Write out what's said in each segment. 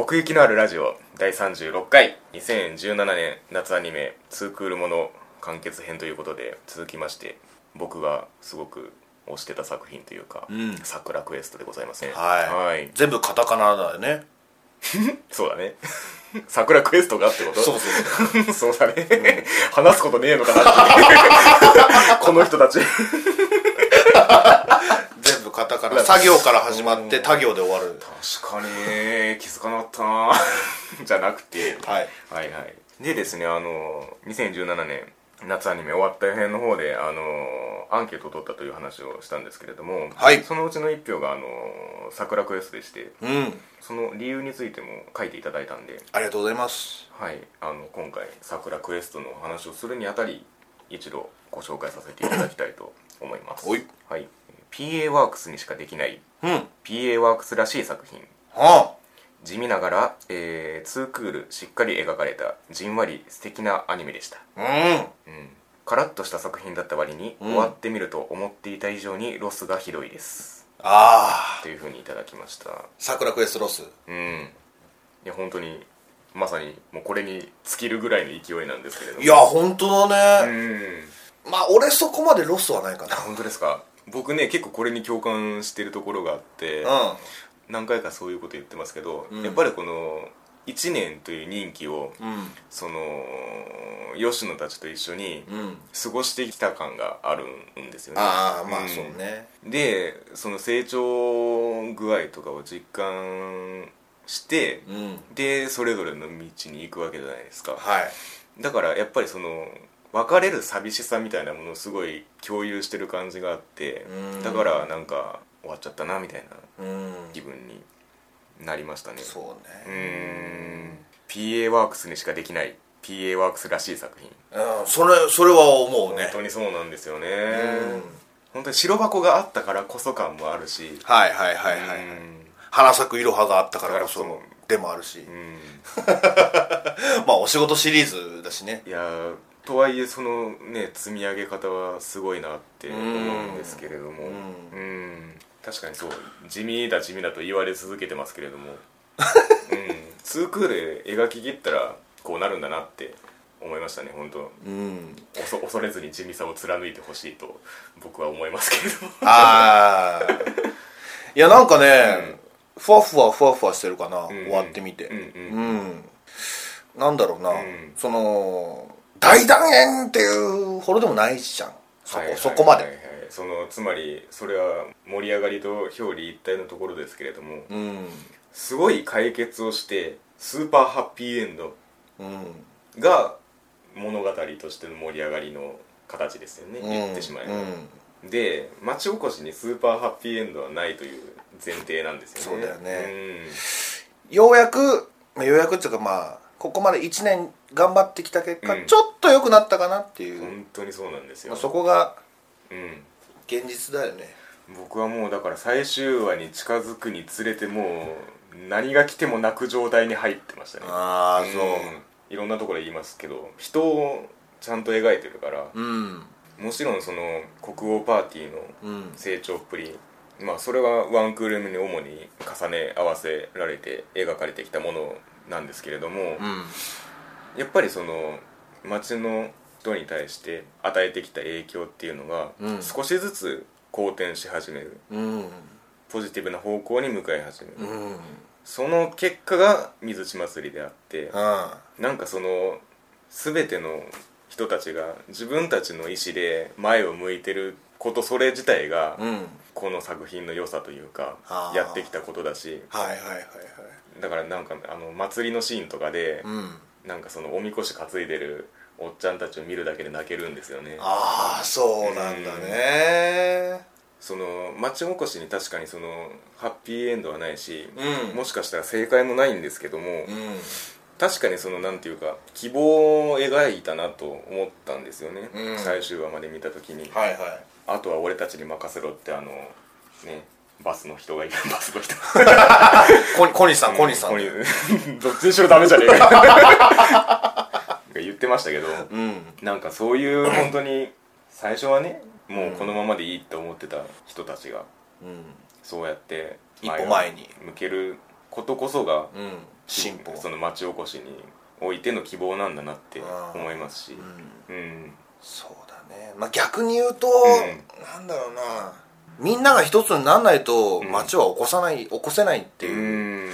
奥行きのあるラジオ第36回2017年夏アニメ「ツークールもの完結編」ということで続きまして僕がすごく推してた作品というかん「桜クエスト」でございますね。はい、はい。全部カタカナだよね。そうだね。桜クエストがってこと？そうそう。そうだね、話すことねえのかなって。この人たち全部カタカナ作業から始まって他行で終わる。確かに。気づかなかったな。じゃなくて。はい。はいはい。でですねあの2017年夏アニメ終わった編の方であのアンケートを取ったという話をしたんですけれども、はい。そのうちの1票があの桜クエストでしてうん。その理由についても書いていただいたんでありがとうございます。はい。あの今回桜クエストの話をするにあたり一度ご紹介させていただきたいと思います。はい PA ワークスにしかできないうん。PA ワークスらしい作品。は地味ながら、えー、ツークールしっかり描かれたじんわり素敵なアニメでした、あうん。うん、カラッとした作品だった割に、うん。終わってみると思っていた以上にロスがひどいです。ああ。というふうにいただきました。サクラクエストロス。うん。いや本当にまさにもうこれに尽きるぐらいの勢いなんですけれども。いや本当だうね、ん。まあ俺そこまでロスはないかな。本当ですか？僕ね結構これに共感してるところがあって、う何回かそういうこと言ってますけど、うん。やっぱりこの1年という任期をんうん。その吉野たちと一緒にうん。過ごしてきた感があるんですよね。ああまあん。そうね。でその成長具合とかを実感してうん。でそれぞれの道に行くわけじゃないですか。はい。だからやっぱりその別れる寂しさみたいなものをすごい共有してる感じがあってうん。だからなんか終わっちゃったなみたいなうん。気分になりましたね。そううねーん PA ワークスにしかできない PA ワークスらしい作品。うん。それそれは思う本ね当にそうなんですよね。うん。本当に白箱があったからこそ感もあるし。はいはいはいはいうん。花咲くいろはがあったからこそ。でもあるし。うん。まあお仕事シリーズだしね。いやーとはいえそのね積み上げ方はすごいなって思うんですけれども。ううん。確かにそう。地味だ地味だと言われ続けてますけれども。うん。ツークール描き切ったらこうなるんだなって思いましたね本当。うん。恐れずに地味さを貫いてほしいと僕は思いますけれども。ああいやなんかね、ふわふわふわふわしてるかな、ん。終わってみて。うんうんうん。なんだろうな、ん。その大団円っていうほどでもないじゃん。そこ,、はいはいそこまで、はいはいそのつまりそれは盛り上がりと表裏一体のところですけれどもうん。すごい解決をしてスーパーハッピーエンドうん。が物語としての盛り上がりの形ですよね、うん。言ってしまえば、うん。で町おこしにスーパーハッピーエンドはないという前提なんですよね。そうだよね。ようやくまあようやくっていうかまあここまで1年頑張ってきた結果、うん。ちょっと良くなったかなっていう、うん本当にそうなんですよ、まあそこがうん。現実だよね。僕はもうだから最終話に近づくにつれてもう何が来ても泣く状態に入ってましたね。ああそう。いろんなところで言いますけど人をちゃんと描いてるからうん。もちろんその国王パーティーのうん。成長っぷりまあそれはワンクール目に主に重ね合わせられて描かれてきたものなんですけれども、うん。やっぱりその町の人に対して与えてきた影響っていうのがうん。少しずつ好転し始める。うん。ポジティブな方向に向かい始める、うん。その結果が水地祭りであってあなんかその全ての人たちが自分たちの意思で前を向いてることそれ自体がうん。この作品の良さというかやってきたことだしはいはいはいはいだからなんかあの祭りのシーンとかでうん。なんかそのおみこし担いでるおっちゃんたちを見るだけで泣けるんですよね。ああそうなんだね。その町おこしに確かにそのハッピーエンドはないし、うん。もしかしたら正解もないんですけども、うん。確かにそのなんていうか希望を描いたなと思ったんですよね、うん。最終話まで見た時に、はいはい。あとは俺たちに任せろってあのねバスの人がいる。バスの人。小小西さん小西さん。ここにどっちにしろダメじゃねえか。言ってましたけど、うん。なんかそういう本当に最初はねもうこのままでいいって思ってた人たちがうん。そうやって一歩前に。向けることこそがうん。進歩。その町おこしにおいての希望なんだなって思いますし。うん。うん。そうだね。まあ逆に言うと、ん。なんだろうなみんなが一つにならないとん。街は起こさない起こせないってういうん。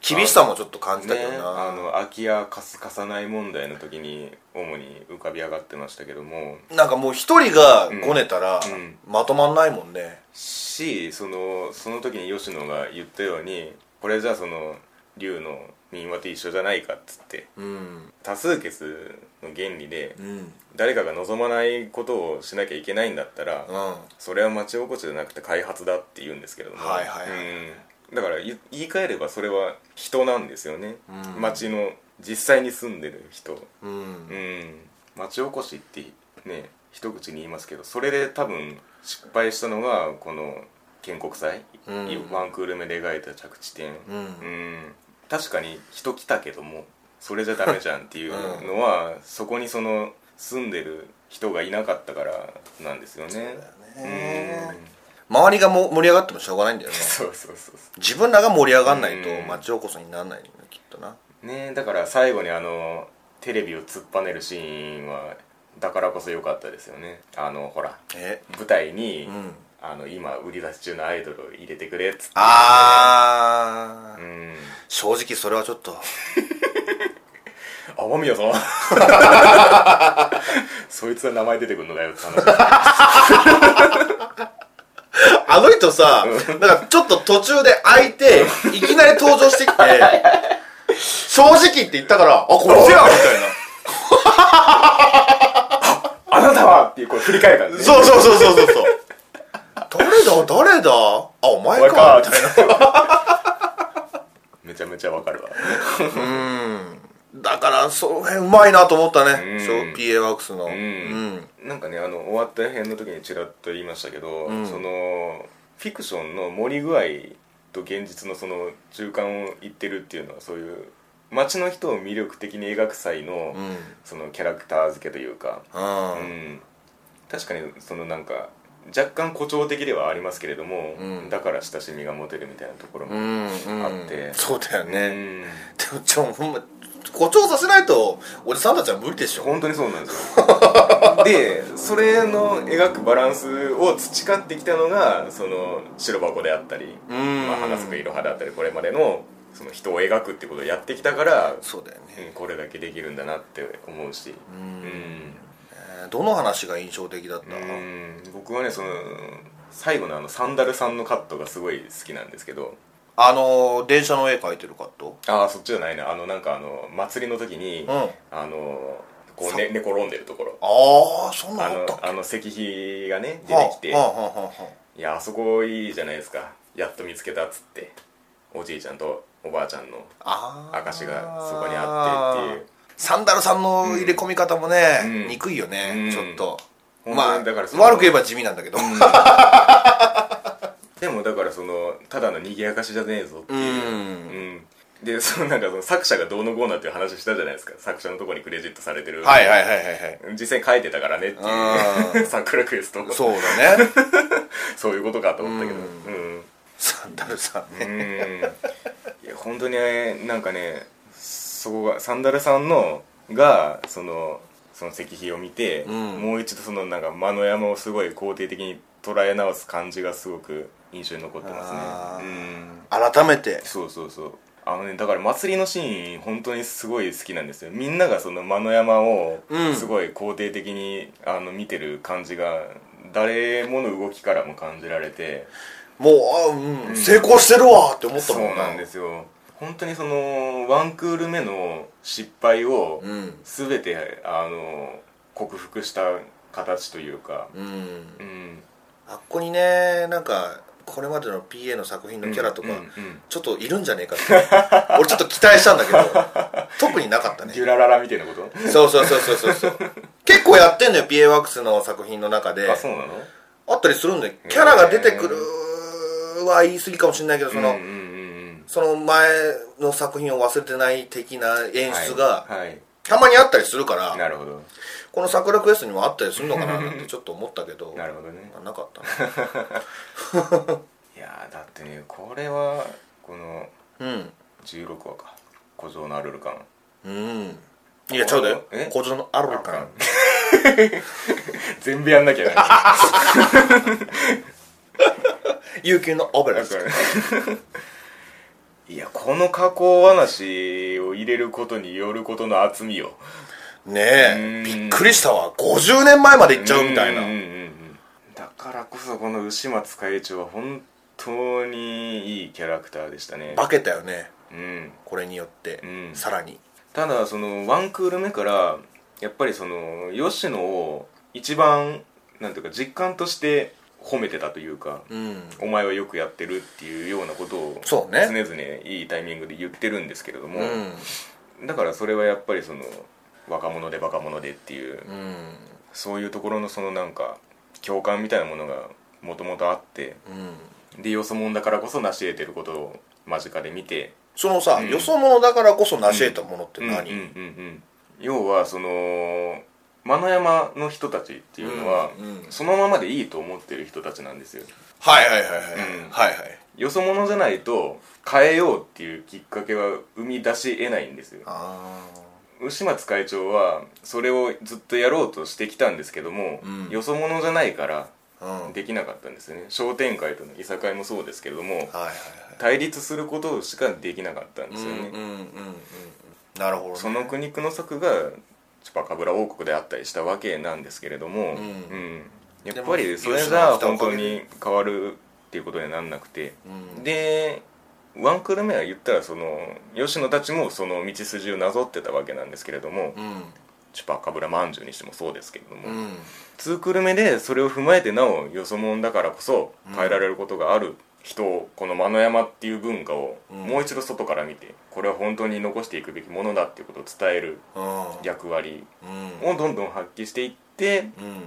厳しさもちょっと感じたけどね、な、あの空き家貸す貸さない問題の時に主に浮かび上がってましたけども。なんかもう一人がごねたら、うん。まとまんないもんね。しそのその時に吉野が言ったようにこれじゃあその竜の民話と一緒じゃないかっつってうん。多数決の原理でうん。誰かが望まないことをしなきゃいけないんだったら、うん。それは町おこしじゃなくて開発だって言うんですけども、はいはいはいうん、だから言言い換えればそれは人なんですよね、うん。町の実際に住んでる人。うん。うん。町おこしってね一口に言いますけどそれで多分失敗したのがこの建国祭、うん。ワンクール目で描いた着地点、うん。うん確かに人来たけどもそれじゃダメじゃんっていうのは、そこにその住んでる人がいなかったからなんですよね。そうだよね。うん周りがも盛り上がってもしょうがないんだよね。そうそうそうそ自分らが盛り上がんないとうん。街おこそにならないよきっとな。うねだから最後にあのテレビを突っぱねるシーンはだからこそ良かったですよね。あのほらえ？舞台に、うんあの今売り出し中のアイドルを入れてくれっつって。あー。うん。正直それはちょっと。雨宮さんそいつは名前出てくるのだよって話 あの人さなんかちょっと途中で開いていきなり登場してきて 正直って言ったからあこれせやみたいな。あなたはっていうこれ振り返るからね。そうそうそうそうそうそう。誰だ誰だ？あお前か。かみたいな。めちゃめちゃわかるわ。うん。だからその辺うまいなと思ったね。うん。そう PA ワークスの。ううん。んなんかねあの終わった辺の時にちらっと言いましたけど、うん。そのフィクションの盛り具合と現実のその中間を言ってるっていうのはそういう街の人を魅力的に描く際の、うん。そのキャラクター付けというか、ううんん、確かにそのなんか若干誇張的ではありますけれども、うん。だから親しみが持てるみたいなところも、うんうん。あって。そうだようねん。でもちょほんま誇張させないとおじさんたちは無理でしょ。本当にそうなんですよ。でそれの描くバランスを培ってきたのがその白箱であったり、うん。まあ、花咲くいろはであったりこれまでのその人を描くってことをやってきたから、そうだよね。うんこれだけできるんだなって思うし。うんどの話が印象的だった？うん。僕はねその最後のあのサンダルさんのカットがすごい好きなんですけど。あのー電車の絵描いてるカット？ああそっちじゃないな。あのなんかあの祭りの時に、うん。あのこう、さね、寝転んでるところ。ああそんなあのああの石碑がね出てきて、はあはあはあはいやあそこいいじゃないですか。やっと見つけたっつって。おじいちゃんとおばあちゃんのああ証がそこにあってっていうサンダルさんの入れ込み方もね、うん。憎いよね、うん。ちょっと。本まあ悪く言えば地味なんだけど、でもだからそのただの賑やかしじゃねえぞっていう、うん。うん。でそのなんかその作者がどうのこうのっていう話したじゃないですか。作者のところにクレジットされてる。はいはいはいはいはい。実際に書いてたからねっていう。サンクラクエスト。そうだね。そういうことかと思ったけど。ううん。サンダルさんうね、ん。いや本当にねなんかねそこがサンダルさんのがそのその石碑を見て、うん。もう一度そのなんか間の山をすごい肯定的に捉え直す感じがすごく印象に残ってますね。あうん。改めて。そうそうそう。あのねだから祭りのシーン本当にすごい好きなんですよ。みんながその間の山をうん。すごい肯定的に、あの見てる感じが誰もの動きからも感じられて。もうあ、うん成功してるわって思ったそうもんなんですよ本当にそのワンクール目の失敗をうん。全てあの克服した形というか。うん。うん。あっこにねなんかこれまでの PA の作品のキャラとか、うんうんちょっといるんじゃねえかって。俺ちょっと期待したんだけど 特になかったね。デュラララみたいなこと？そうそうそうそうそうそう。結構やってんのよ PA ワークスの作品の中で。あそうなの？あったりするんでキャラが出てくるは言い過ぎかもしれないけどその、うんうんうんその前の作品を忘れてない的な演出がはい、はい。たまにあったりするから、なるほど。この桜クエストにもあったりするのかななんて ちょっと思ったけどなるほどね。まあなかった いやーだってねこれはこのなうん。16話か。古城のアルルカン。うん。いやちゃうだよえ？古城のアルルカン。全部やんなきゃな悠久のオベラスいやこの加工話を入れることによることの厚みよ。ねえ。うん。びっくりしたわ。50年前まで行っちゃうみたいな。だからこそこの牛松会長は本当にいいキャラクターでしたね。化けたよね。うん。これによって、うん。さらに。ただそのワンクール目からやっぱりその吉野を一番なんていうか実感として褒めてたというか、うん。お前はよくやってるっていうようなことを常々いいタイミングで言ってるんですけれども、うん。だからそれはやっぱりその若者でバカ者でっていううん。そういうところのそのなんか共感みたいなものがもともとあってうん。でよそ者だからこそ成し得てることを間近で見てそのさ、うん。よそ者だからこそ成し得たものって何、要はその間の山の人たちっていうのは、うんうん。そのままでいいと思ってる人たちなんですよ。はいはいはいはい、うん。はいはいよそ者じゃないと変えようっていうきっかけは生み出し得ないんですよ。あ牛松会長はそれをずっとやろうとしてきたんですけども、うん。よそ者じゃないからできなかったんですよね。商店会とのいさかいもそうですけれどもはいはいはい。対立することしかできなかったんですよね、うんうんうんうん。なるほど、ね、その苦肉の策がチュパカブラ王国であったりしたわけなんですけれども、ん。うん。やっぱりそれじゃあ本当に変わるっていうことになんなくて、うん。でワンクール目は言ったらその吉野たちもその道筋をなぞってたわけなんですけれども、うん。チュパカブラまんじゅうにしてもそうですけれども、うん。ツークール目でそれを踏まえてなおよそ者だからこそ変えられることがある人をこの間の山っていう文化をうん。もう一度外から見てこれは本当に残していくべきものだっていうことを伝えるうん。役割うん。をどんどん発揮していってうん。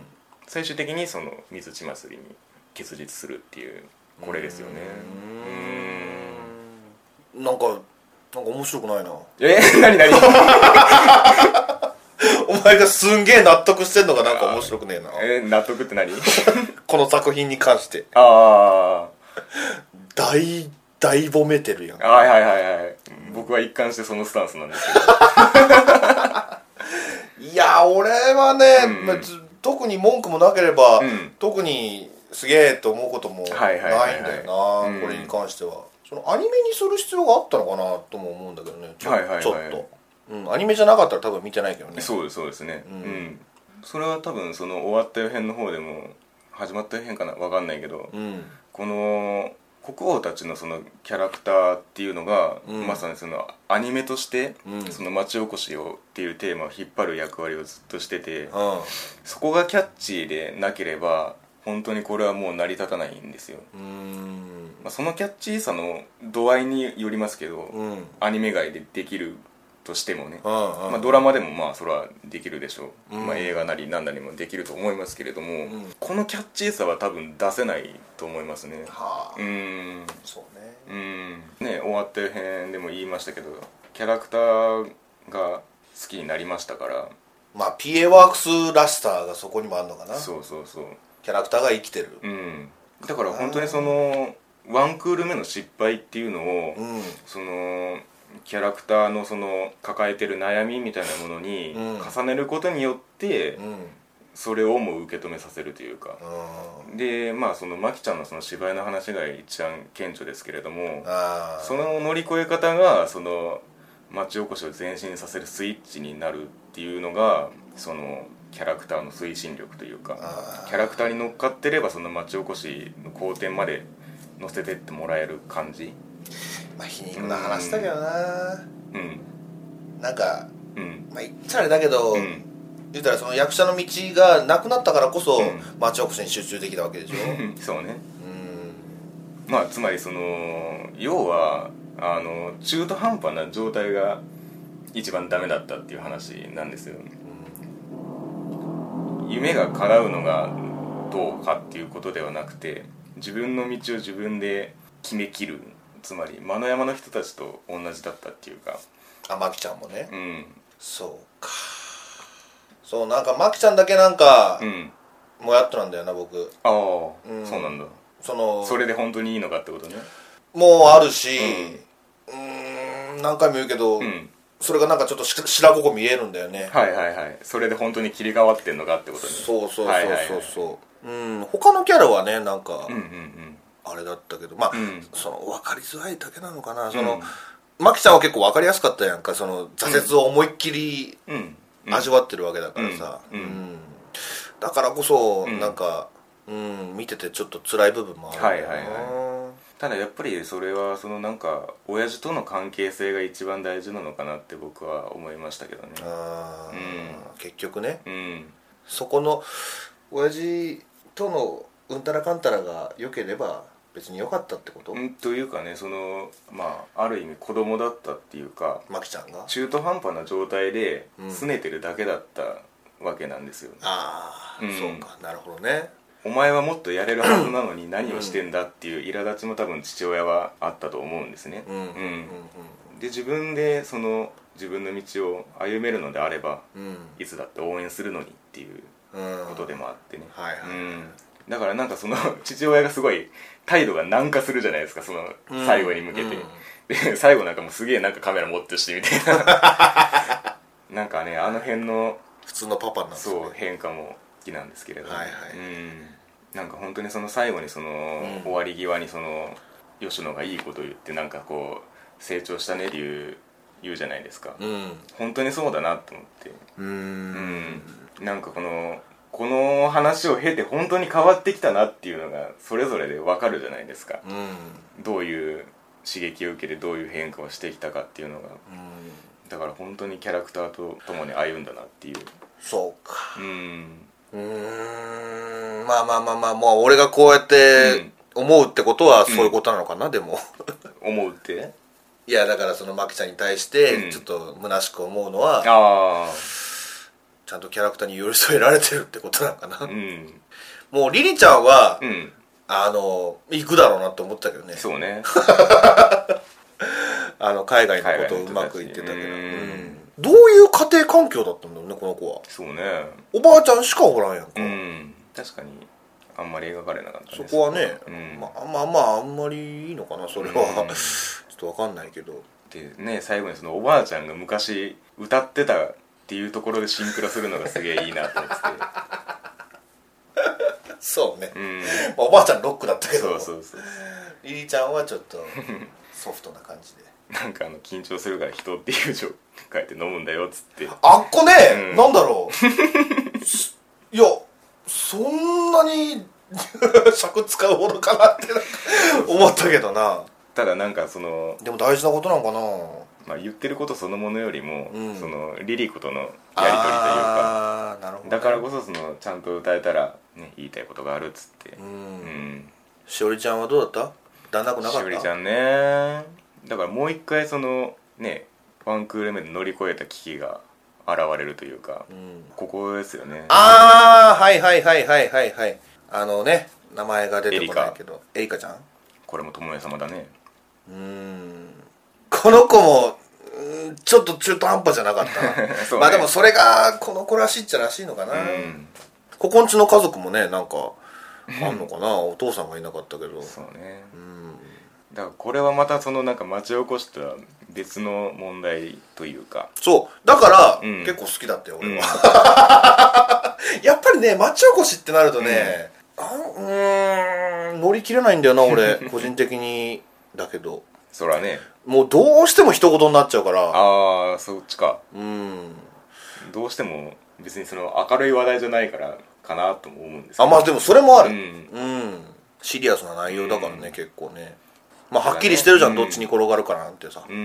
最終的にその水地祭りに結実するっていうこれですよね。うん。なんかなんか面白くないな。え？何 何？お前がすんげえ納得してんのがなんか面白くねえな。え納得って何？この作品に関して。あ 大大褒めてるやん。あはいはいはいはい。僕は一貫してそのスタンスなんですけど。いや俺はね、うん。まあず特に文句もなければ、うん。特にすげえと思うこともないんはいはいはい。はいだよな、うん。これに関しては。そのアニメにする必要があったのかなとも思うんだけどねちょ,、はいはいはい。ちょっと、うん、アニメじゃなかったら多分見てないけどね。そうですそうですね。ううん。ん、それは多分その終わった予編の方でも始まった予編かなわかんないけど、うんこの国王たちのそのキャラクターっていうのが、うん。まさにそのアニメとして、うん。その町おこしをっていうテーマを引っ張る役割をずっとしてて、うん。そこがキャッチーでなければ本当にこれはもう成り立たないんですよ、うーん。まあ、そのキャッチーさの度合いによりますけど、うん。アニメ外でできるとしてもね、まあ、ドラマでもまあそれはできるでしょう、うん。まあ、映画なり何なりもできると思いますけれども、ん。このキャッチーさは多分出せないと思いますね。はあ。うーん。そうね。うん。ね終わった編でも言いましたけどキャラクターが好きになりましたから。まあ PA ワークスらしさがそこにもあるのかな。そうそうそう。キャラクターが生きてる。うん。だから本当にそのワンクール目の失敗っていうのを、うん。そのキャラクターのその抱えてる悩みみたいなものにうん。重ねることによって、うん。それをも受け止めさせるというか。うんでまあそのマキちゃんのその芝居の話が一番顕著ですけれどもその乗り越え方がその町おこしを前進させるスイッチになるっていうのがそのキャラクターの推進力というかキャラクターに乗っかってればその町おこしの好転まで乗せてってもらえる感じまあ皮肉な話だけどな。うん。なんかうん。まあ言っちゃあれだけど、うん。言ったらその役者の道がなくなったからこそ、うん。町おこしに集中できたわけでしょ。そうね。うん。まあつまりその要はあの中途半端な状態が一番ダメだったっていう話なんですよ。夢が叶うのがどうかっていうことではなくて自分の道を自分で決めきるつまり間の山の人たちと同じだったっていうか。あマキちゃんもね、うん。そうか。そうなんかマキちゃんだけなんかう、ん。もやっとなんだよな僕。ああ、うん。そうなんだ。そのそれで本当にいいのかってことね。もうあるしうーん何回も言うけど、うん。それがなんかちょっとし白ここ見えるんだよね。はいはいはい。それで本当に切り替わってんのかってことね。そうそうそうはいはいはいそうそううん。他のキャラはねなんか、うんうんあれだったけどまあ、うん。その分かりづらいだけなのかな、うん。そのマキちゃんは結構分かりやすかったやんか。その挫折を思いっきり味わってるわけだからさ、うん。うん。だからこそ、うん。なんか、うん、見ててちょっと辛い部分もあるんだよな。はいはいただやっぱりそれはそのなんか親父との関係性が一番大事なのかなって僕は思いましたけどね。あー。う結局ね。うん。そこの親父とのうんたらかんたらが良ければ別に良かったってこと、うんというかねそのまあある意味子供だったっていうかマキちゃんが？中途半端な状態でうん。拗ねてるだけだったわけなんですよ、ああ、うん。そうかなるほどね。お前はもっとやれるはずなのに何をしてんだっていう苛立ちも多分父親はあったと思うんですね、うんうん。うんで自分でその自分の道を歩めるのであればうん。いつだって応援するのにっていううん。ことでもあってね、はいはい。うん、だからなんかその 父親がすごい態度が軟化するじゃないですかそのうん。最後に向けて、うん。で 最後なんかもうすげえなんかカメラ持ってるしみたいな。なんかねあの辺の普通のパパなんですね。そう変化も好きなんですけれども、はいはい。うん、なんか本当にその最後にその、ん。終わり際にその吉野がいいこと言ってなんかこう成長したねって言う言うじゃないですか、うん。本当にそうだなと思って。ううんん。なんかこのこの話を経て本当に変わってきたなっていうのがそれぞれで分かるじゃないですか。うん。どういう刺激を受けてどういう変化をしてきたかっていうのが。だから本当にキャラクターと共に歩んだなっていう。そうか。うん。うーん。まあまあまあまあもう俺がこうやって思うってことはそういうことなのかな、でも。思うって？いやだからそのマキちゃんに対してうん。ちょっと虚しく思うのは、あちゃんとキャラクターに寄り添えられてるってことなのかな、あうん。もうリリちゃんは、うん。あの行くだろうなって思ったけどね。そうね。あの海外の海ことうまくいってたけど、うん。うん。どういう家庭環境だったんだろうねこの子は。そうね。おばあちゃんしかおらんやんか、うん。確かにあんまり描かれなかったそこはね、うん。まあまあまああんまりいいのかなそれは、うん。ちょっとわかんないけど。でね最後にそのおばあちゃんが昔歌ってたっていうところでシンクロするのがすげえいいなと思ってそうね、てうん。まあおばあちゃんロックだったけど。そうそうそうリリちゃんはちょっとソフトな感じで。なんかあの緊張するから人っていう字を書いて飲むんだよっつって。あっこね、うん。なんだろう。す いやそんなに 尺使うほどかなって思ったけどなただなんかその、でも大事なことなのかな。まあ、言ってることそのものよりも、うん。そのリリコとのやり取りというかなるほどね、だからこそそのちゃんと歌えたら、ね、言いたいことがあるっつって。ううん。んしおりちゃんはどうだった？だんなくなかった？しおりちゃんね。だからもう一回そのねワンクール目で乗り越えた危機が現れるというか、うん。ここですよね。ああはいはいはいはいはいはい。あのね名前が出てこないけど。エリカ。ちゃん？これも友恵様だねうーん。この子もちょっと中途半端じゃなかったな、ね。まあでもそれがこの子らしいっちゃらしいのかな、うん。ここんちの家族もねなんかあんのかな。お父さんがいなかったけど。そうね。うん。だからこれはまたそのなんか町おこしとは別の問題というか。そう。だから、うん。結構好きだったよ俺うん。は、やっぱりね町おこしってなるとね、あうーん乗り切れないんだよな俺。個人的にだけど。そらね。もうどうしても一言になっちゃうから。ああそっちか。うん。どうしても別にその明るい話題じゃないからかなとも思うんですけど。あまあでもそれもある。ううん、んシリアスな内容だからね、うん。結構ね。まあはっきりしてるじゃん、うんどっちに転がるかなんてさ。ううん。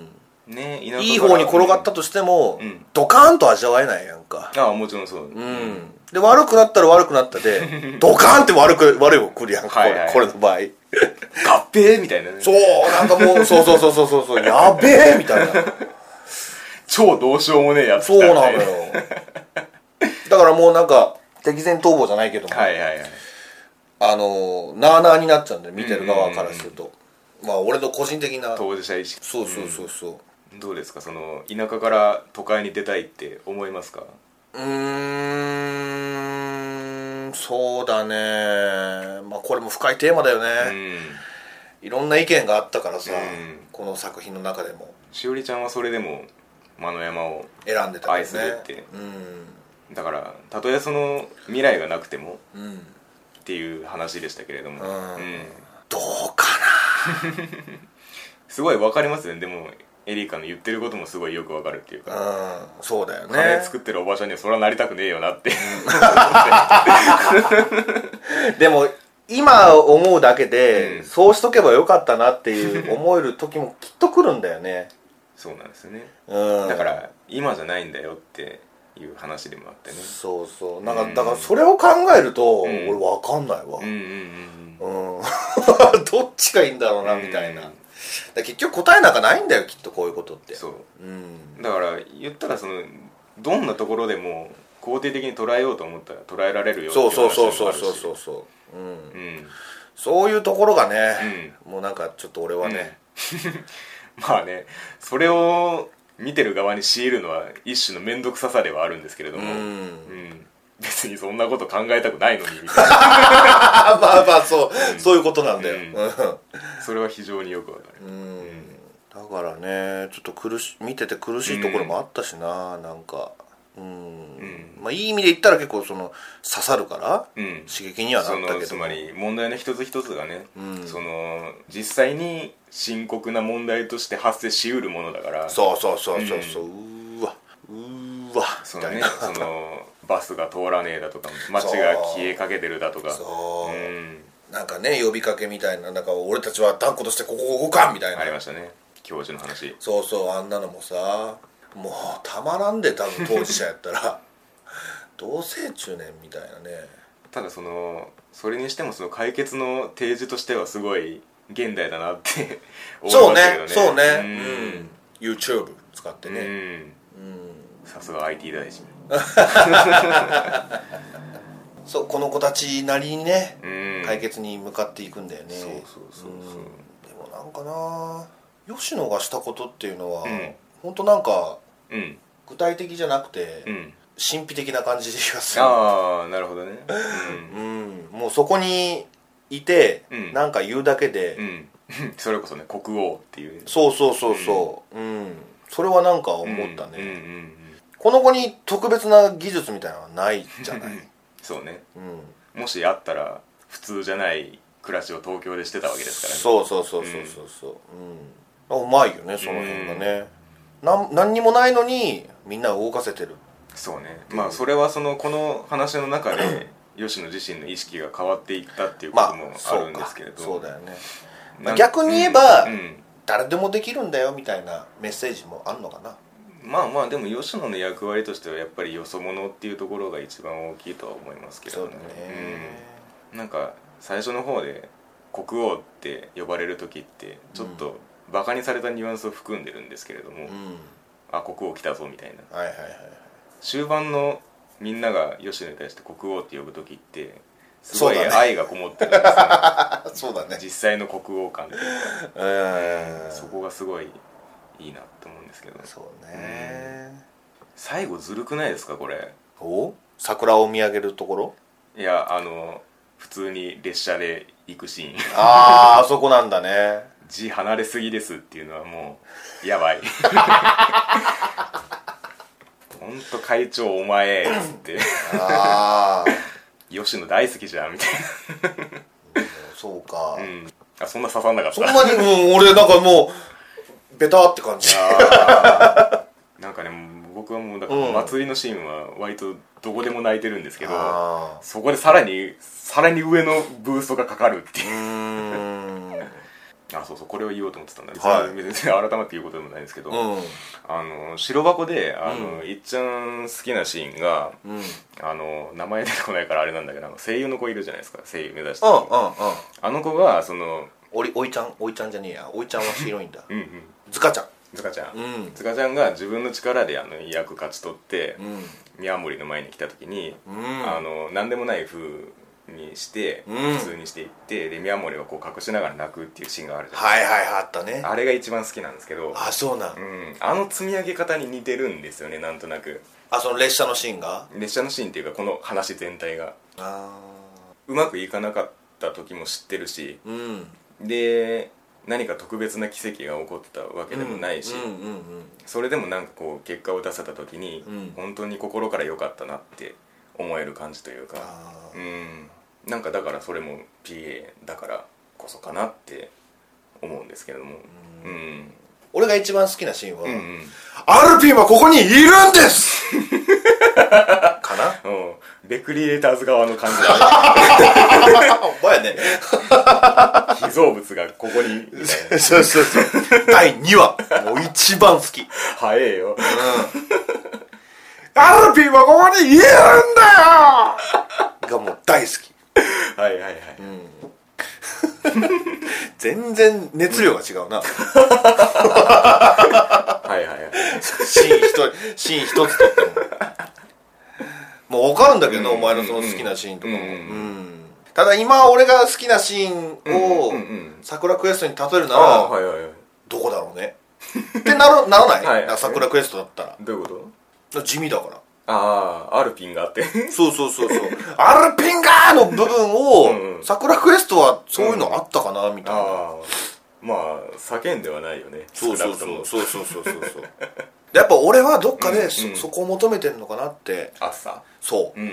んねいい方に転がったとしても、うん。ドカーンと味わえないやんか。ああもちろんそう。うん、で悪くなったら悪くなったで ドカーンって悪く悪い方来るやんか、はいはい。これの場合合併みたいなね。そうなんかもうそうそうそうそうそうそう。やべえみたいな。超どうしようもねえやつそうなのよ。だからもうなんか敵前逃亡じゃないけども、はいはいはい。あのなあなあになっちゃうんで見てる側からすると、まあ俺の個人的な。当事者意識。そうそうそうそう。うん。どうですか？その田舎から都会に出たいって思いますか？うーんそうだね。まあこれも深いテーマだよね、うん。いろんな意見があったからさ、うん。この作品の中でも。しおりちゃんはそれでも間の山を選んでたね。愛するって。うん。だからたとえその未来がなくてもうん。っていう話でしたけれども、うん。うん。どうか すごいわかりますね。でもエリカの言ってることもすごいよくわかるっていうか、なうんそうだよカレーね作ってるおばちゃんにはそれはなりたくねえよなって、でも今思うだけで、うん。そうしとけばよかったなっていう思える時もきっと来るんだよね。そうなんですよね。うん。だから今じゃないんだよっていう話でもあってね。そうそう。なんか、うん。だからそれを考えると、ん。俺わかんないわ。うんうんうんうん。どっちがいいんだろうな、うんみたいなだ結局答えなんかないんだよきっとこういうことって。そう。うん。だから言ったらそのどんなところでも肯定的に捉えようと思ったら捉えられるよううそうそうそうそうそうそう、うん、うん。そういうところがね、もうなんかちょっと俺はね、まあねそれを見てる側に強いるのは一種の面倒くささではあるんですけれども、うん。うん別にそんなこと考えたくないのにみたいな。あ まあまあそう、そういうことなんだよ、うん。うん。それは非常によくわかる、うん。だからねちょっと苦し見てて苦しいところもあったしな、なんか。うん、ん。まあいい意味で言ったら結構その刺さるから、うん。刺激にはなそったけどのつまり問題の一つ一つがね、うん。その実際に深刻な問題として発生しうるものだから。そうそうそうそう。そう、うーわ。うーわ。そのねみたいな。そのバスが通らねえだとか街が消えかけてるだとか。そう、ん。なんかね呼びかけみたいななんか俺たちは断固としてここを動かんみたいな。ありましたね。教授の話。そうそうあんなのもさもうたまらんで多分当事者やったら。同性中年みたいなね。ただそのそれにしてもその解決の提示としてはすごい現代だなって 思いそうましたけどね。ねそうね。ううん。ん、YouTube 使ってね、うん。うん。さすが IT 大臣 そうこの子たちなりにね、うん。解決に向かっていくんだよね。そうそうそうそう。ん。でもなんかな吉野がしたことっていうのは、うん。本当なんかうん。具体的じゃなくて、うん。神秘的な感じがする。ああなるほどね。うん。もうそこにいて、うん。なんか言うだけで、うん、うん、それこそね国王っていう。そうそうそうそう。うん、それはなんか思ったね、うんうんうんうんこの子に特別な技術みたいなのはないじゃない、うん、そうねもしあったら普通じゃない暮らしを東京でしてたわけですからね。そうそうそうそうそうそう。うん、あうまいよねその辺がね、なん何にもないのにみんなを動かせてる。そうね。まあそれはそのこの話の中で 吉野自身の意識が変わっていったっていうこまあともあそうかるんですけれど、そうだよね。なん逆に言えばうんうん。誰でもできるんだよみたいなメッセージもあんのかなまあまあでも吉野の役割としてはやっぱりよそ者っていうところが一番大きいとは思いますけれどね。そうん、なんか最初の方で国王って呼ばれる時ってちょっとバカにされたニュアンスを含んでるんですけれども、うん。あ国王来たぞみたいな。はいはいはい終盤のみんなが吉野に対して国王って呼ぶ時ってすごい愛がこもってるんですよ、あ そうだね。実際の国王感っていううん。かそこがすごいいいなと思うんですけどそうね。最後ずるくないですかこれ？お？桜を見上げるところ？いやあの普通に列車で行くシーン。ああ あそこなんだね。字離れすぎですっていうのはもうやばい。ほんと会長お前っつって。ああ吉野大好きじゃんみたいそうか、なうん。あそんな刺さんなかった。そんなにもう俺なんかもうベタって感じ。なんかね僕はもうだかうん。ら祭りのシーンは割とどこでも泣いてるんですけど、あそこでさらにさらに上のブーストがかかるっていう。あそうそうこれを言おうと思ってたんだ、はい。別に別に改めて言うことでもないんですけど、うん。あの白箱であの、ういっちゃん好きなシーンがうん。うんあの名前出てこないからあれなんだけど声優の子いるじゃないですか声優目指してあの子がそのおりおいちゃんおいちゃんじゃねえや。おいちゃんはヒロインだ。うんうん。ズカちゃん。塚ちゃん、うん。塚ちゃんが自分の力であの役勝ち取ってうん。宮森の前に来た時に、うん。あの何でもない風にして、うん。普通にしていってで宮森はこう隠しながら泣くっていうシーンがあるじゃん、はいはいあったね。あれが一番好きなんですけどあそうなん。うん、あの積み上げ方に似てるんですよねなんとなく。あその列車のシーンが？列車のシーンっていうかこの話全体が。あうまくいかなかった時も知ってるしーうんで何か特別な奇跡が起こってたわけでもないし、それでもなんかこう結果を出せた時に、うん。本当に心から良かったなって思える感じというかあうん。なんかだからそれも PA だからこそかなって思うんですけれども。うん。俺が一番好きなシーンは、うんうん。アルピンはここにいるんです かな？うん。レクリエイターズ側の感じだお前ね。ね被造物がここにみたいな。そうそうそう。第2話。もう一番好き。早えよ。アルピンはここにいるんだよ！がもう大好き。はいはいはい、全然熱量が違うな。はいはいはい。シーン一つシーン一つとってももう分かるんだけど、お前のその好きなシーンとかも、うん。ただ今俺が好きなシーンを、桜クエストに例えるなあら、どこだろうね。ってならならない、はいなんか桜クエストだったら。どういうこと？地味だから。ああアルピンがあって。そうそうそうそう。アルピンガーの部分を桜クエストはそういうのあったかなみたいな、まあ叫んではないよね。そうそうそうそうそうそうそうやっぱ俺はどっかでそ,、そこを求めてるのかなって。暑さ。そう。ん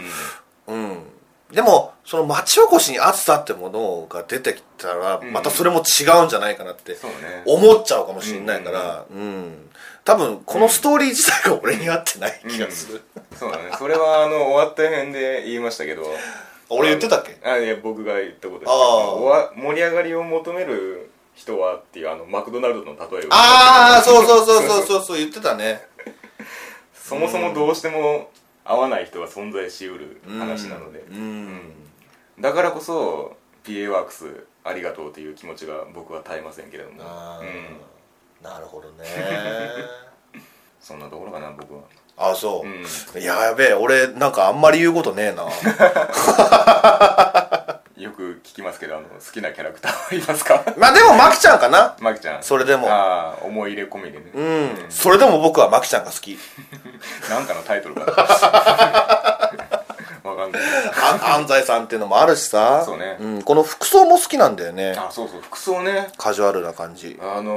ううん。でもその町おこしに暑さってものが出てきたらうんまたそれも違うんじゃないかなって思っちゃうかもしれないから。うん多分このストーリー自体が俺に合ってない気がする、そうだね。それはあの終わった辺で言いましたけど。俺言ってたっけ？あいや僕が言ったことです。ああおわ盛り上がりを求める人はっていうあのマクドナルドの例えを。ああそうそうそうそうそうそう言ってたね。そもそもどうしても合わない人が存在しうる話なので。うんだからこそ PA ワークスありがとうという気持ちが僕は絶えませんけれども。あうん。ーなるほどね。そんなところかな僕は。あそう、うん。やべえ俺なんかあんまり言うことねえな よく聞きますけどあの好きなキャラクターはいますか？まあでもマキちゃんかな。マキちゃん。それでも。ああ思い入れ込みでね。うん、それでも僕はマキちゃんが好き。なんかのタイトルかな？わかんない。あ安西さんっていうのもあるしさ。そうね。ん、この服装も好きなんだよね。あそうそう。服装ね。カジュアルな感じ。あの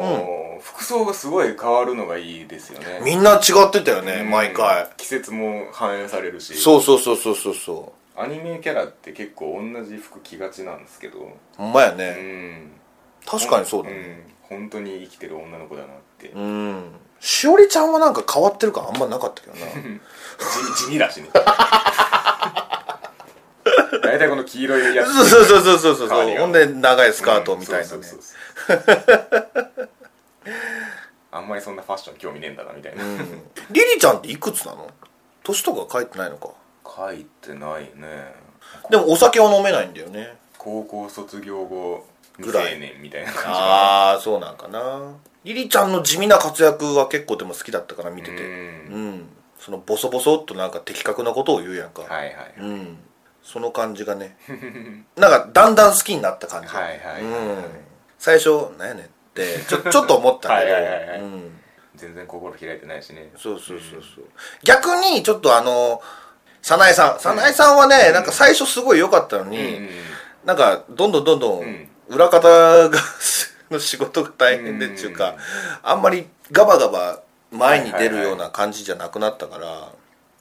ー服装がすごい変わるのがいいですよね。みんな違ってたよね、うん。毎回。季節も反映されるし。そうそうそうそうそうそアニメキャラって結構同じ服着がちなんですけど。うほんまやうね、ん。確かにそうだね。ん。本当に生きてる女の子だなって。うん。しおりちゃんはなんか変わってる感あんまなかったけどな。地地味だしね。大体この黄色いやつ。そうそうそうそうそうそう。ほんで長いスカートみたいなね。うんそうそうそう あんまりそんなファッション興味ねえんだなみたいな、リリちゃんっていくつなの？年とか書いてないのか書いてないね。でもお酒は飲めないんだよね。高校卒業後未ぐらい成年みたいな感じかああそうなんかな。リリちゃんの地味な活躍は結構でも好きだったから見てて。ううん。んそのボソボソっとなんか的確なことを言うやんか、なはいはい。うん。その感じがね。なんかだんだん好きになった感じ。はいはいはい。うん。最初なんやねんってちょ ちょっと思ったけど。はいはいはいはい。うん。全然心開いてないしね。そうそうそうそう。逆にちょっとあの早苗さん。早苗さんはね、なんか最初すごい良かったのうんに、うん。なんかどんどんどんどうん。ん裏方がの仕事が大変でっていうか、うんあんまりガバガバ前に出るような感じじゃなくなったから、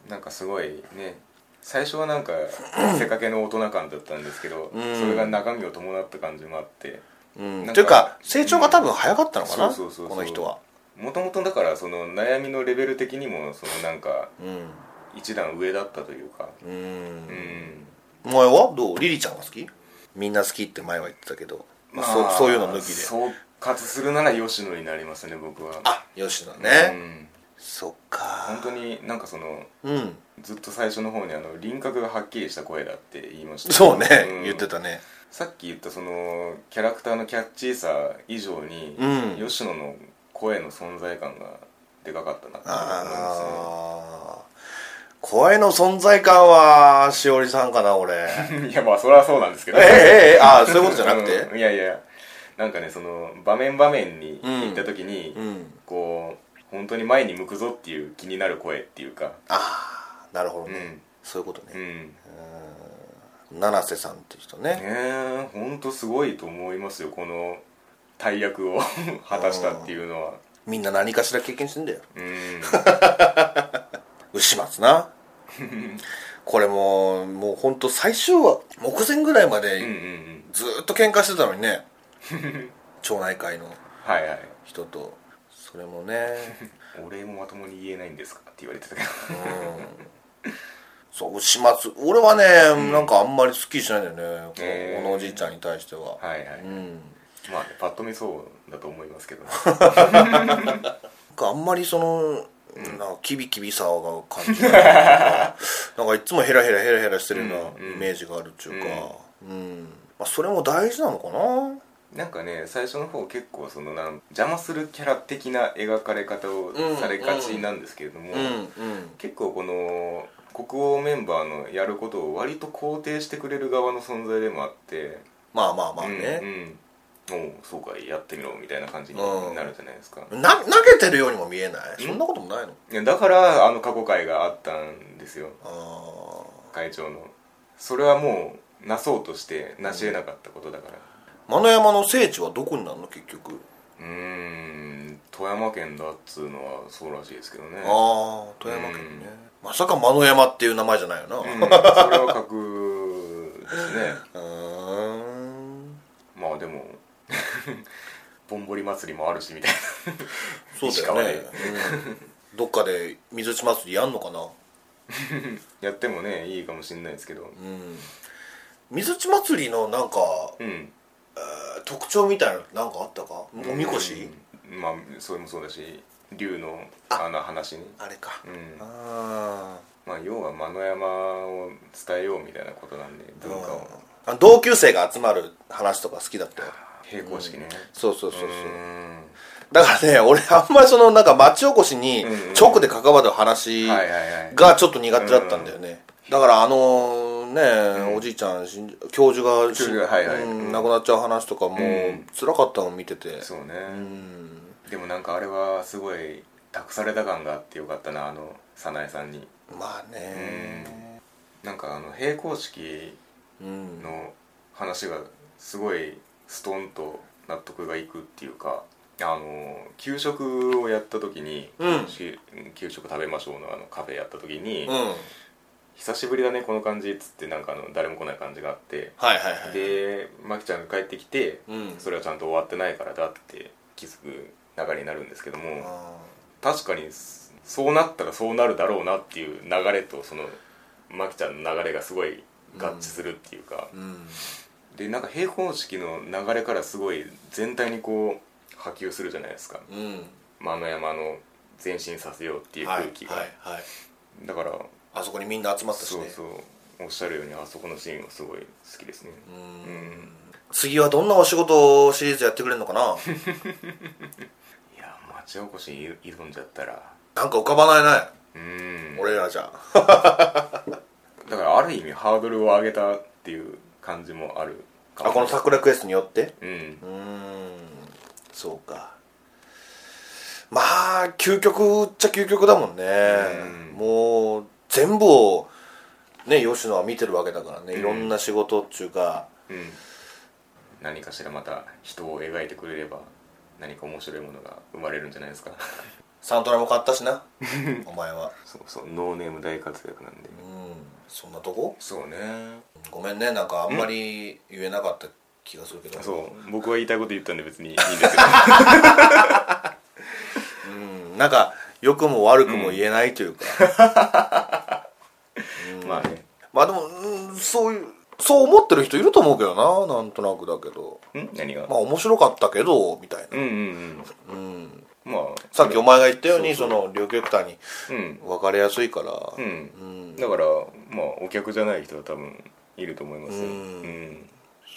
なんかすごいね。最初はなんか せかけの大人感だったんですけど、うん。それが中身を伴った感じもあってうん。というか成長が多分早かったのかな、そうそうそうそう。この人は。もともとだからその悩みのレベル的にもそのなんかうん一段上だったというか。うん。うん。お前はどう？リリちゃんが好き？みんな好きって前は言ってたけど、まあ、そうそういうの抜きで。総括するなら吉野になりますね僕は。あ吉野うね、ん。そっか。本当になんかそのうん。ずっと最初の方にあの輪郭がはっきりした声だって言いました。そうね、ん。言ってたね。さっき言ったそのキャラクターのキャッチーさ以上に、うん。吉野の声の存在感がでかかったなって思いますね。ああ声の存在感はしおりさんかな俺。いやまあそれはそうなんですけど。ええええああそういうことじゃなくて？うん。いやいや。なんかねその場面場面に行った時に、うん。こう本当に前に向くぞっていう気になる声っていうか。ああなるほどね、うん。そういうことうん。ね、ね七瀬さんっていう人ね。え本当すごいと思いますよこの大役を。果たしたっていうのは。みんな何かしら経験してんだよ。うん 牛松な。これもうもう本当最終話目前ぐらいまうんうんうでん。ずーっと喧嘩してたのにね。町内会のはいはい。人と。それもね。お礼もまともに言えないんですか？って言われてたけど。そう牛松。俺はね、なんかあんまりすっきりしないんだよね、こへー。のおのおじいちゃんに対しては、はいはい、うん。まあねパッと見そうだと思いますけど あんまりその、なんかキビキビさが感じない なんかいつもヘラヘラヘラヘラしてるようなイメージがあるっていうかうん、まあ、それも大事なのかな？なんかね最初の方結構そのなん邪魔するキャラ的な描かれ方をされがちなんですけれども、うんうん。結構この国王メンバーのやることを割と肯定してくれる側の存在でもあってまあまあまあね、うんうん、おうそうかやってみろみたいな感じになるじゃないですか、な投げてるようにも見えない。そんなこともないの？いやだからあの過去会があったんですよ。あ会長の。それはもうなそうとしてなし得なかったことだから。ー間野山の聖地はどこになるの？結局。うーん富山県だっつうのはそうらしいですけどね。ああ富山県ね、まさか間野山っていう名前じゃないよな。ううん、それは格ですね。ーん。まあでも ぼんぼり祭りもあるしみたいそうだよね、うん、どっかで水内祭りやんのかな？な やってもねいいかもしれないですけど。うん。水内祭りのなんか、うん。えー特徴みたいなのなんかあったか？おみこし、うん。まあそれもそうだし竜のあ。の話ね。あれか、うん。あまあ要は間野山を伝えようみたいなことなんでー文化を。あ同級生が集まる話とか好きだったよ並行式ね。そうそうそうそう。うん。だからね俺あんまりそのなんか町おこしに直で関わる話がちょっと苦手だったんだよね、だからあのね、おじいちゃん教授が亡くなっちゃう話とかもん。辛かったの見てて。そうね。うん。でもなんかあれはすごい託された感があってよかったなあの早苗さんに。まあね。なんかあの並行式うん。の話がすごいストンと納得がいくっていうかあの給食をやった時に、うん。し給食食べましょうのあのカフェやった時に、うん。久しぶりだねこの感じっつってなんかあの誰も来ない感じがあって。はいはいはいでマキちゃんが帰ってきて、うん。それはちゃんと終わってないからだって気づく流れになるんですけどもあ確かにそうなったらそうなるだろうなっていう流れとそのマキちゃんの流れがすごい合致するっていうか、ーうんでなんか並行式の流れからすごい全体にこう波及するじゃないですか。うん。間野山の前進させようっていうはい空気が、はいはいだからあそこにみんな集まったしね。そうそうおっしゃるようにあそこのシーンはすごい好きですね。うん。うん次はどんなお仕事シリーズやってくれるのかな？いや町おこしに挑んじゃったら。なんか浮かばないね。うん。俺らじゃ。だからある意味ハードルを上げたっていう感じもある。かあこの桜クエストによって？うん。うーん。そうか。まあ究極っちゃ究極だもんね。うん。もう全部をね吉野は見てるわけだからね。うん。いろんな仕事っていうか。うん。何かしらまた人を描いてくれれば何か面白いものが生まれるんじゃないですか。サントラも買ったしな。お前は。そうそう。ノーネーム大活躍なんで。うん。そんなとこ？そうねごめんねなんかあんまり言えなかった気がするけど。そう僕は言いたいこと言ったんで別にいいんですけど。うんなんか良くも悪くも言えないというか、まあね。まあでも、うんそういうそう思ってる人いると思うけどななんとなくだけど。ん？何が？まあ面白かったけどみたいな、うんうんうん、うん。まあさっきお前が言ったようにその両極端にうん。分かりやすいから。うん、うん。だからまあお客じゃない人は多分いると思いますよ。うん。うん。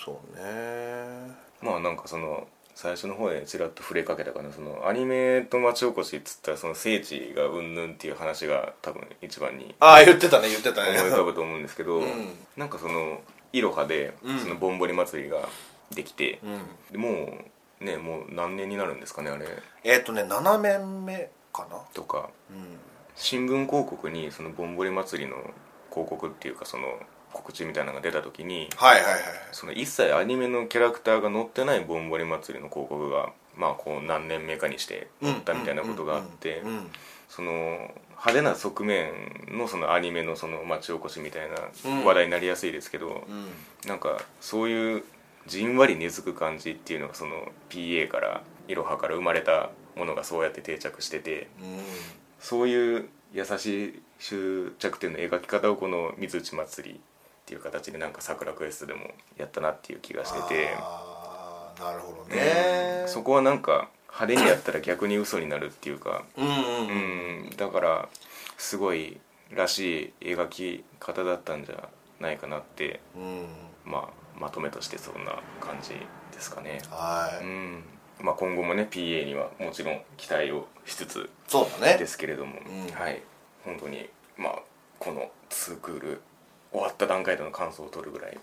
そうね。まあなんかその最初の方でちらっと触れかけたかな。そのアニメと町おこしっつったらその聖地がうんぬんっていう話が多分一番にああ言ってたね言ってた思いね浮かぶと思うんですけど、うん。なんかそのいろはでうん。そのぼんぼり祭りができてう、ん。でもうねもう何年になるんですかねあれ。えっ、とね7年目かな？とか。うん。新聞広告にそのぼんぼり祭りの広告っていうかその告知みたいなのが出た時にはいはいはいその一切アニメのキャラクターが載ってないぼんぼり祭りの広告がまあこう何年目かにして載ったみたいなことがあってうんうんその派手な側面のそのアニメのその町おこしみたいうん。な話題になりやすいですけど、うん。なんかそういうじんわり根付く感じっていうのがその PA からいろはから生まれたものがそうやって定着しててうん。そういう優しい終着点の描き方をこの水内祭りっていう形でなんか桜クエストでもやったなっていう気がしてて。なるほどね。そこはなんか派手にやったら逆に嘘になるっていうか。うんうんううん。んだからすごいらしい描き方だったんじゃないかなってうん。まあまとめとしてそんな感じですかね。はい。うん。まあ今後もね PA にはもちろん期待をしつつそうだね。ですけれども、うん。はい。本当にまあこの2クール終わった段階での感想を取るぐらい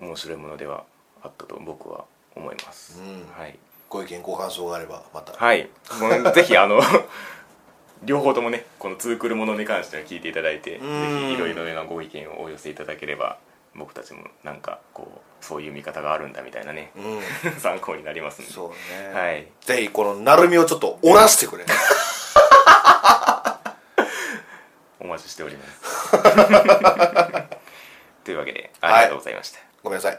面白いものではあったと僕は思います、うん。はい。ご意見ご感想があればまた。はい。ぜひあの 両方ともねこのツークルものに関しては聞いていただいてぜうん。ひいろいろなご意見をお寄せいただければ僕たちもなんかこうそういう見方があるんだみたいなねうん。参考になりますんで。そうね。はい。ぜひこのなるみをちょっと折らしてくれ。お待ちしておりますというわけでありがとうございました、ごめんなさい。